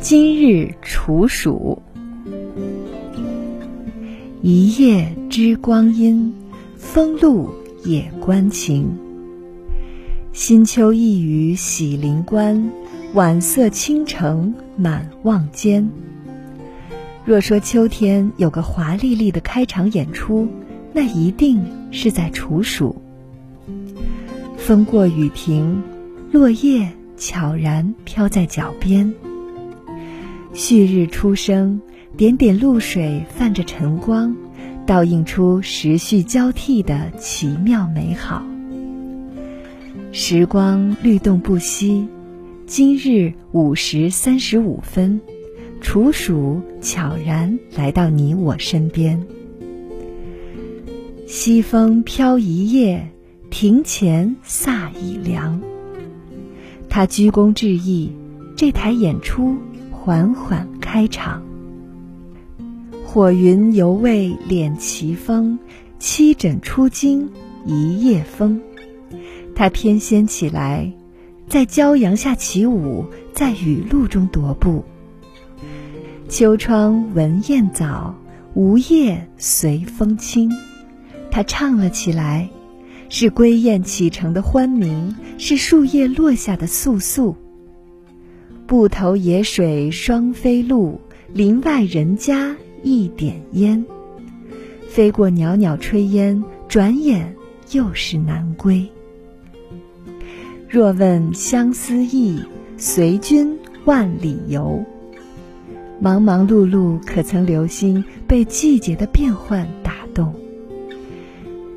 今日处暑，一夜知光阴，风露也关情。新秋一雨喜临关，晚色倾城满望间。若说秋天有个华丽丽的开场演出，那一定是在处暑。风过雨停，落叶悄然飘在脚边。旭日初升，点点露水泛着晨光，倒映出时序交替的奇妙美好。时光律动不息，今日五时三十五分，处暑悄然来到你我身边。西风飘一夜，庭前飒已凉。他鞠躬致意，这台演出。缓缓开场，火云犹未敛奇峰，七枕出惊一夜风。他翩跹起来，在骄阳下起舞，在雨露中踱步。秋窗闻燕早，梧叶随风轻。他唱了起来，是归雁启程的欢鸣，是树叶落下的簌簌。不投野水双飞鹿，林外人家一点烟。飞过袅袅炊烟，转眼又是南归。若问相思意，随君万里游。忙忙碌碌，可曾留心被季节的变换打？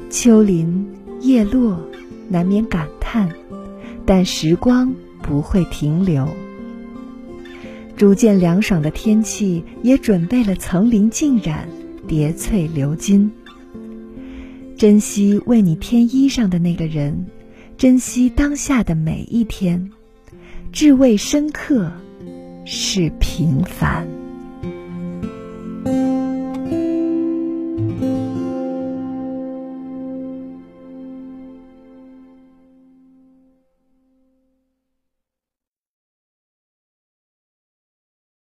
秋林叶落，难免感叹，但时光不会停留。逐渐凉爽的天气，也准备了层林尽染、叠翠流金。珍惜为你添衣裳的那个人，珍惜当下的每一天，至味深刻，是平凡。